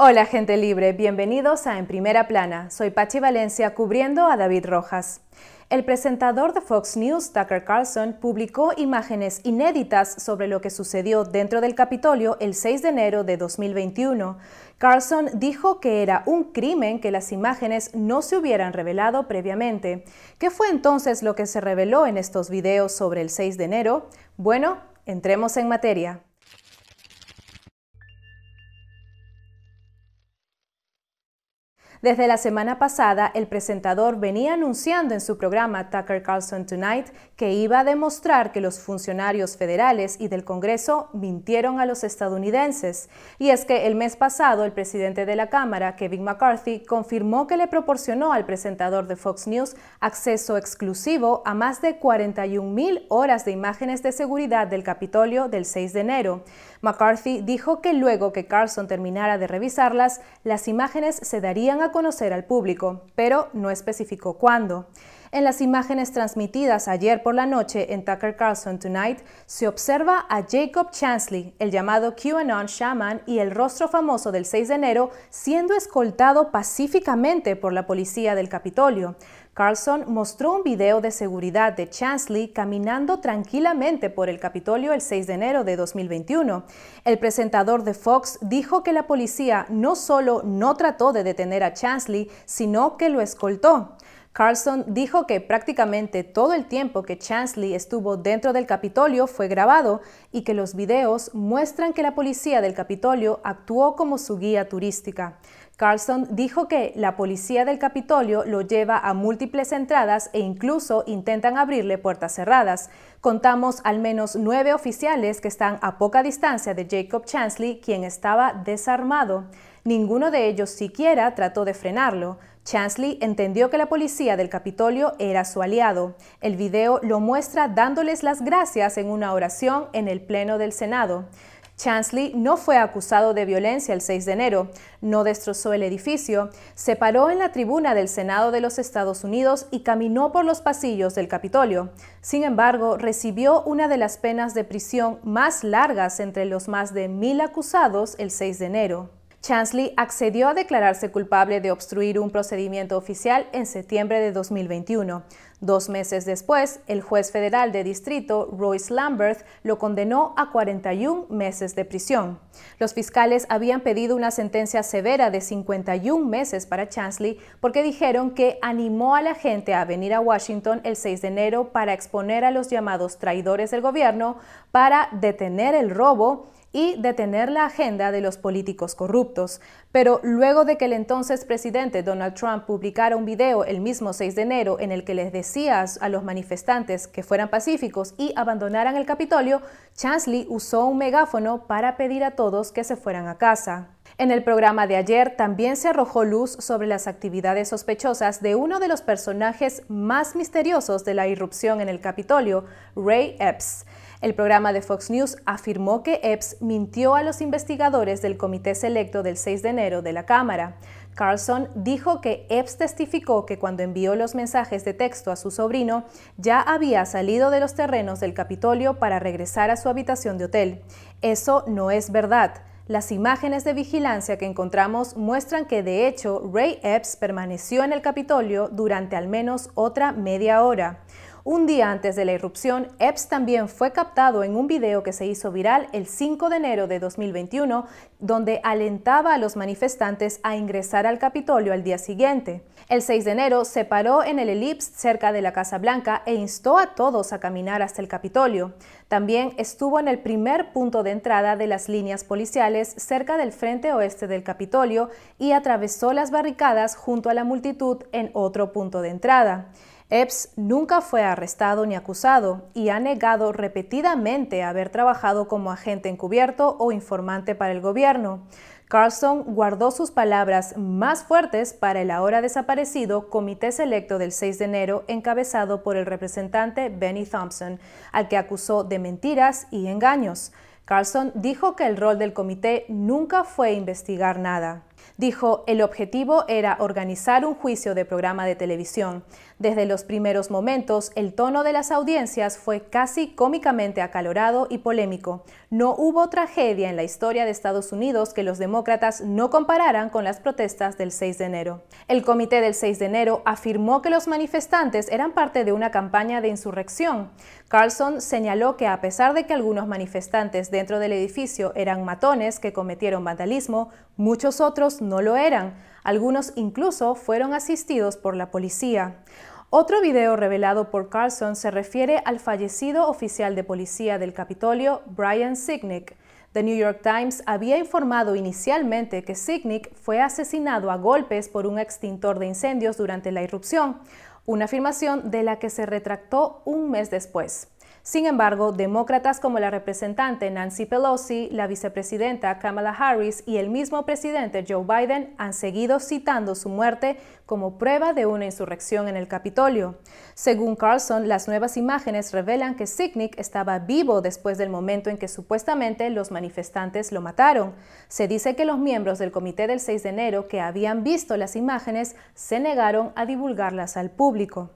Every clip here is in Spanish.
Hola gente libre, bienvenidos a En Primera Plana. Soy Pachi Valencia cubriendo a David Rojas. El presentador de Fox News, Tucker Carlson, publicó imágenes inéditas sobre lo que sucedió dentro del Capitolio el 6 de enero de 2021. Carlson dijo que era un crimen que las imágenes no se hubieran revelado previamente. ¿Qué fue entonces lo que se reveló en estos videos sobre el 6 de enero? Bueno, entremos en materia. Desde la semana pasada, el presentador venía anunciando en su programa Tucker Carlson Tonight que iba a demostrar que los funcionarios federales y del Congreso mintieron a los estadounidenses. Y es que el mes pasado, el presidente de la Cámara, Kevin McCarthy, confirmó que le proporcionó al presentador de Fox News acceso exclusivo a más de 41 mil horas de imágenes de seguridad del Capitolio del 6 de enero. McCarthy dijo que luego que Carlson terminara de revisarlas, las imágenes se darían a conocer al público, pero no especificó cuándo. En las imágenes transmitidas ayer por la noche en Tucker Carlson Tonight se observa a Jacob Chansley, el llamado QAnon Shaman y el rostro famoso del 6 de enero, siendo escoltado pacíficamente por la policía del Capitolio. Carlson mostró un video de seguridad de Chansley caminando tranquilamente por el Capitolio el 6 de enero de 2021. El presentador de Fox dijo que la policía no solo no trató de detener a Chansley, sino que lo escoltó. Carlson dijo que prácticamente todo el tiempo que Chansley estuvo dentro del Capitolio fue grabado y que los videos muestran que la policía del Capitolio actuó como su guía turística. Carlson dijo que la policía del Capitolio lo lleva a múltiples entradas e incluso intentan abrirle puertas cerradas. Contamos al menos nueve oficiales que están a poca distancia de Jacob Chansley, quien estaba desarmado. Ninguno de ellos siquiera trató de frenarlo. Chansley entendió que la policía del Capitolio era su aliado. El video lo muestra dándoles las gracias en una oración en el Pleno del Senado. Chansley no fue acusado de violencia el 6 de enero, no destrozó el edificio, se paró en la tribuna del Senado de los Estados Unidos y caminó por los pasillos del Capitolio. Sin embargo, recibió una de las penas de prisión más largas entre los más de mil acusados el 6 de enero. Chansley accedió a declararse culpable de obstruir un procedimiento oficial en septiembre de 2021. Dos meses después, el juez federal de distrito, Royce Lambert, lo condenó a 41 meses de prisión. Los fiscales habían pedido una sentencia severa de 51 meses para Chansley porque dijeron que animó a la gente a venir a Washington el 6 de enero para exponer a los llamados traidores del gobierno, para detener el robo y detener la agenda de los políticos corruptos. Pero luego de que el entonces presidente Donald Trump publicara un video el mismo 6 de enero en el que les decía a los manifestantes que fueran pacíficos y abandonaran el Capitolio, Chansley usó un megáfono para pedir a todos que se fueran a casa. En el programa de ayer también se arrojó luz sobre las actividades sospechosas de uno de los personajes más misteriosos de la irrupción en el Capitolio, Ray Epps. El programa de Fox News afirmó que Epps mintió a los investigadores del comité selecto del 6 de enero de la Cámara. Carlson dijo que Epps testificó que cuando envió los mensajes de texto a su sobrino, ya había salido de los terrenos del Capitolio para regresar a su habitación de hotel. Eso no es verdad. Las imágenes de vigilancia que encontramos muestran que de hecho Ray Epps permaneció en el Capitolio durante al menos otra media hora. Un día antes de la irrupción, Epps también fue captado en un video que se hizo viral el 5 de enero de 2021, donde alentaba a los manifestantes a ingresar al Capitolio al día siguiente. El 6 de enero se paró en el Ellipse cerca de la Casa Blanca e instó a todos a caminar hasta el Capitolio. También estuvo en el primer punto de entrada de las líneas policiales cerca del frente oeste del Capitolio y atravesó las barricadas junto a la multitud en otro punto de entrada. Epps nunca fue arrestado ni acusado y ha negado repetidamente haber trabajado como agente encubierto o informante para el gobierno. Carlson guardó sus palabras más fuertes para el ahora desaparecido Comité Selecto del 6 de enero encabezado por el representante Benny Thompson, al que acusó de mentiras y engaños. Carlson dijo que el rol del comité nunca fue investigar nada. Dijo, el objetivo era organizar un juicio de programa de televisión. Desde los primeros momentos, el tono de las audiencias fue casi cómicamente acalorado y polémico. No hubo tragedia en la historia de Estados Unidos que los demócratas no compararan con las protestas del 6 de enero. El comité del 6 de enero afirmó que los manifestantes eran parte de una campaña de insurrección. Carlson señaló que a pesar de que algunos manifestantes dentro del edificio eran matones que cometieron vandalismo, muchos otros no lo eran. Algunos incluso fueron asistidos por la policía. Otro video revelado por Carlson se refiere al fallecido oficial de policía del Capitolio, Brian Signick. The New York Times había informado inicialmente que Signick fue asesinado a golpes por un extintor de incendios durante la irrupción, una afirmación de la que se retractó un mes después. Sin embargo, demócratas como la representante Nancy Pelosi, la vicepresidenta Kamala Harris y el mismo presidente Joe Biden han seguido citando su muerte como prueba de una insurrección en el Capitolio. Según Carlson, las nuevas imágenes revelan que Sicknick estaba vivo después del momento en que supuestamente los manifestantes lo mataron. Se dice que los miembros del comité del 6 de enero que habían visto las imágenes se negaron a divulgarlas al público.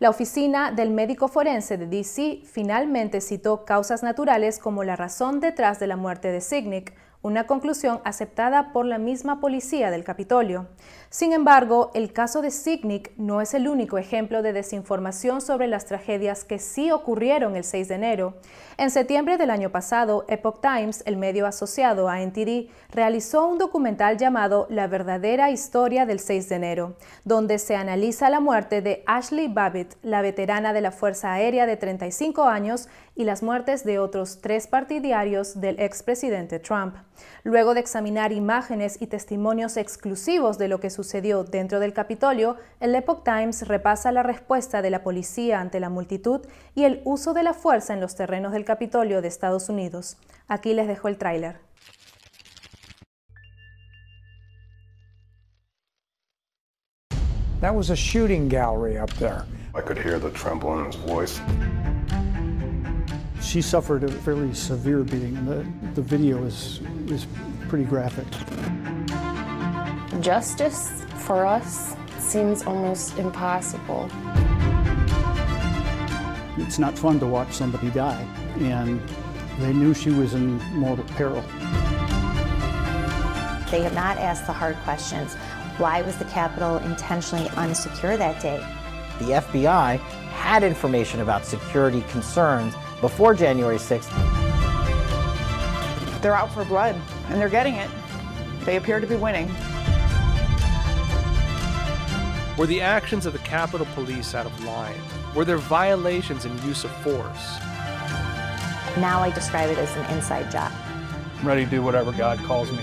La oficina del médico forense de DC finalmente citó causas naturales como la razón detrás de la muerte de Signick, una conclusión aceptada por la misma policía del Capitolio. Sin embargo, el caso de Signick no es el único ejemplo de desinformación sobre las tragedias que sí ocurrieron el 6 de enero. En septiembre del año pasado, Epoch Times, el medio asociado a NTD, realizó un documental llamado La verdadera historia del 6 de enero, donde se analiza la muerte de Ashley Babbitt, la veterana de la Fuerza Aérea de 35 años, y las muertes de otros tres partidarios del expresidente Trump. Luego de examinar imágenes y testimonios exclusivos de lo que sucedió dentro del Capitolio, el Epoch Times repasa la respuesta de la policía ante la multitud y el uso de la fuerza en los terrenos del Capitolio de Estados Unidos. Aquí les dejo el tráiler. That was a shooting gallery up there. I could hear the tremble in his voice. She suffered a fairly severe beating. The, the video is, is pretty graphic. Justice for us seems almost impossible. It's not fun to watch somebody die, and they knew she was in mortal peril. They have not asked the hard questions. Why was the Capitol intentionally unsecure that day? The FBI had information about security concerns before January 6th. They're out for blood, and they're getting it. They appear to be winning. Were the actions of the Capitol Police out of line? Were there violations in use of force? Now I describe it as an inside job. I'm ready to do whatever God calls me.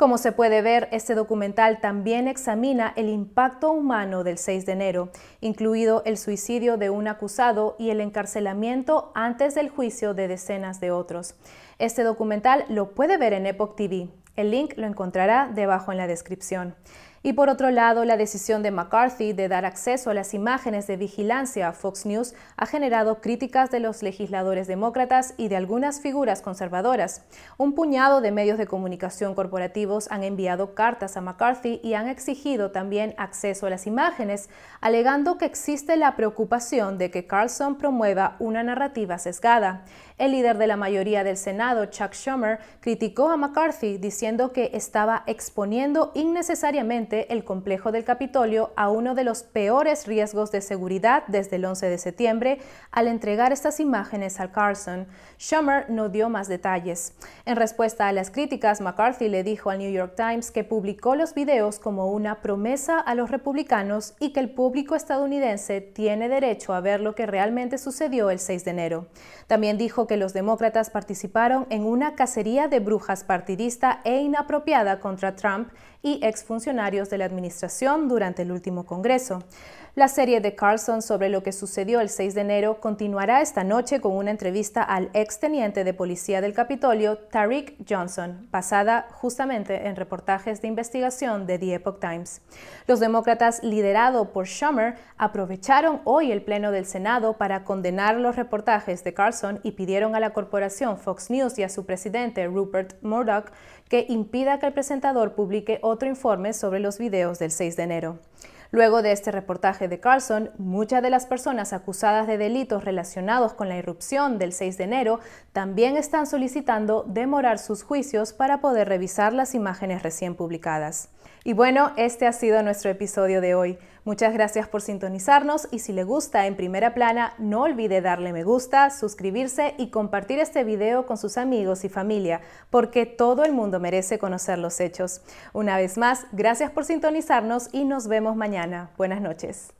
Como se puede ver, este documental también examina el impacto humano del 6 de enero, incluido el suicidio de un acusado y el encarcelamiento antes del juicio de decenas de otros. Este documental lo puede ver en Epoch TV. El link lo encontrará debajo en la descripción. Y por otro lado, la decisión de McCarthy de dar acceso a las imágenes de vigilancia a Fox News ha generado críticas de los legisladores demócratas y de algunas figuras conservadoras. Un puñado de medios de comunicación corporativos han enviado cartas a McCarthy y han exigido también acceso a las imágenes, alegando que existe la preocupación de que Carlson promueva una narrativa sesgada. El líder de la mayoría del Senado, Chuck Schumer, criticó a McCarthy diciendo que estaba exponiendo innecesariamente el complejo del Capitolio a uno de los peores riesgos de seguridad desde el 11 de septiembre al entregar estas imágenes al Carson. Schumer no dio más detalles. En respuesta a las críticas, McCarthy le dijo al New York Times que publicó los videos como una promesa a los republicanos y que el público estadounidense tiene derecho a ver lo que realmente sucedió el 6 de enero. También dijo que los demócratas participaron en una cacería de brujas partidista e inapropiada contra Trump y exfuncionarios de la administración durante el último Congreso. La serie de Carlson sobre lo que sucedió el 6 de enero continuará esta noche con una entrevista al exteniente de policía del Capitolio, Tariq Johnson, basada justamente en reportajes de investigación de The Epoch Times. Los demócratas, liderados por Schumer, aprovecharon hoy el Pleno del Senado para condenar los reportajes de Carlson y pidieron a la corporación Fox News y a su presidente Rupert Murdoch que impida que el presentador publique otro informe sobre los videos del 6 de enero. Luego de este reportaje de Carlson, muchas de las personas acusadas de delitos relacionados con la irrupción del 6 de enero también están solicitando demorar sus juicios para poder revisar las imágenes recién publicadas. Y bueno, este ha sido nuestro episodio de hoy. Muchas gracias por sintonizarnos y si le gusta en primera plana, no olvide darle me gusta, suscribirse y compartir este video con sus amigos y familia, porque todo el mundo merece conocer los hechos. Una vez más, gracias por sintonizarnos y nos vemos mañana. Buenas noches.